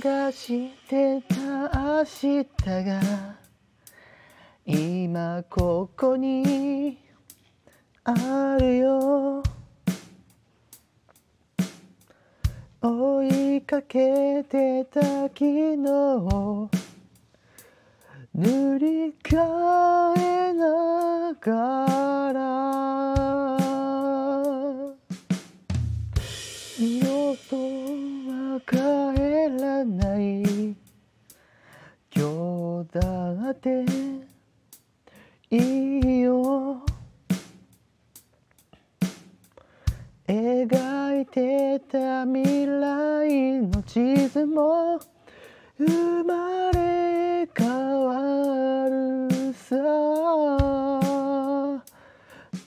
探してた明日が今ここにあるよ。追いかけてた昨日塗り替えながら二度とは帰ない。今日だっていいよ。描いてた未来の地図も生まれ変わるさ。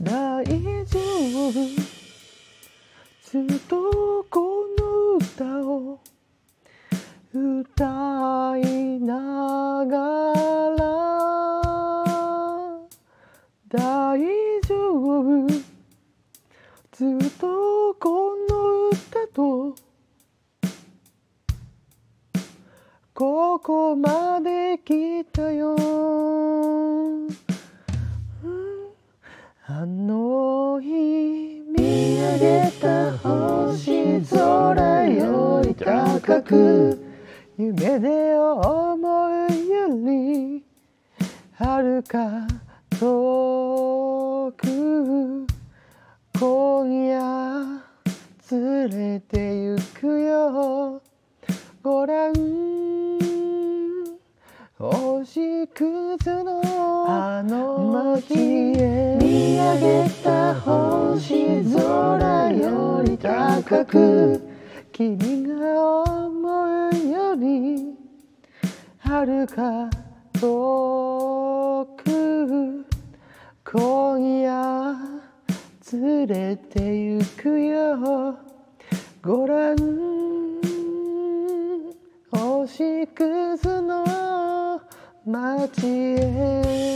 大丈夫。ずっとこの歌を歌いながら大丈夫。ずっとこの歌とここまで来たよ、あの日見上げた星空より高く夢で思うより遥か遠く今夜連れて行くよ。ごらん星屑のあの街へ見上げた星空より高く。君が思うるか遠く今夜連れて行くよ。ご覧星屑の街へ。